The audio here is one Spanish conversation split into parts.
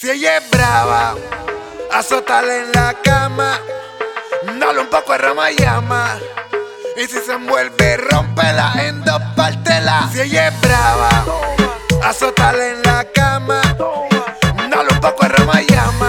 Si ella es brava, azótala en la cama. Dale un poco de rama y llama. Y si se envuelve, rompela en dos partela. Si ella es brava, azótala en la cama. Dale un poco de rama y llama.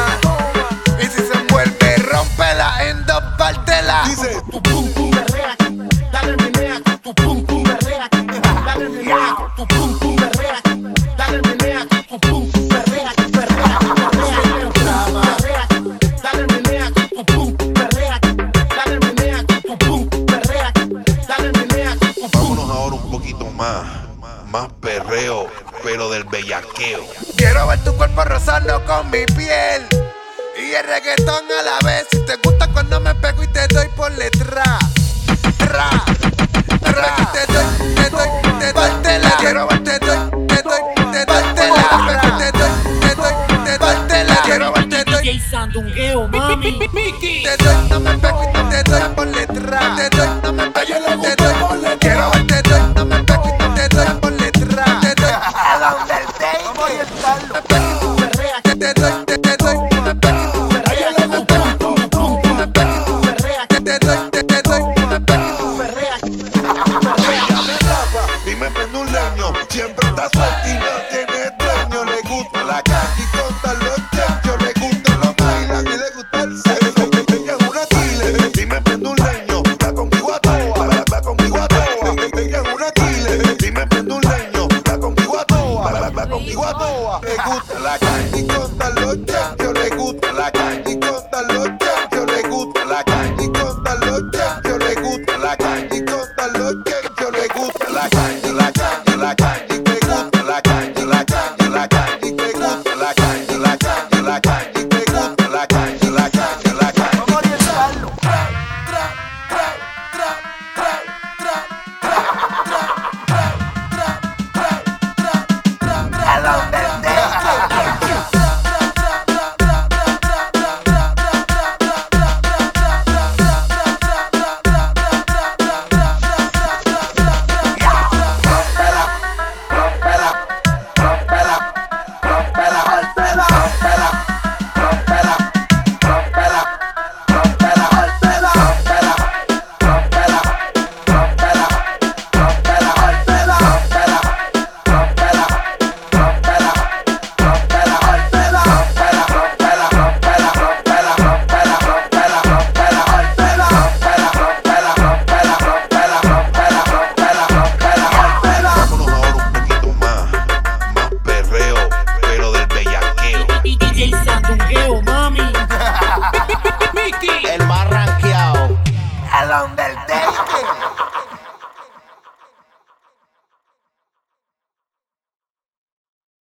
Más, más perreo, pero del bellaqueo. Quiero ver tu cuerpo rozando con mi piel. Y el reggaetón a la vez. Si te gusta cuando me pego y te doy por letra. Tra, tra. Te doy, te doy, te doy, te la. Quiero ver, te doy, te doy, te doy, te la. Te doy, te doy, te doy, te la. Quiero ver, te doy, te doy, no me pego y te doy por letra. Te doy, me prende un. Siempre está suelta y no tiene dueño. Le gusta la calle y conta los chechos. Le gusta los bailan y le gusta el sexo. Ella es una chile y me prende un leño. Va conmigo a toa, va, va conmigo a toa. Ella una chile y me prende un leño. Va conmigo a toa, va, va conmigo a toa. Le gusta la calle y conta los chechos. Le gusta la calle y like, you like, you like, you like, you you like, you like, you like.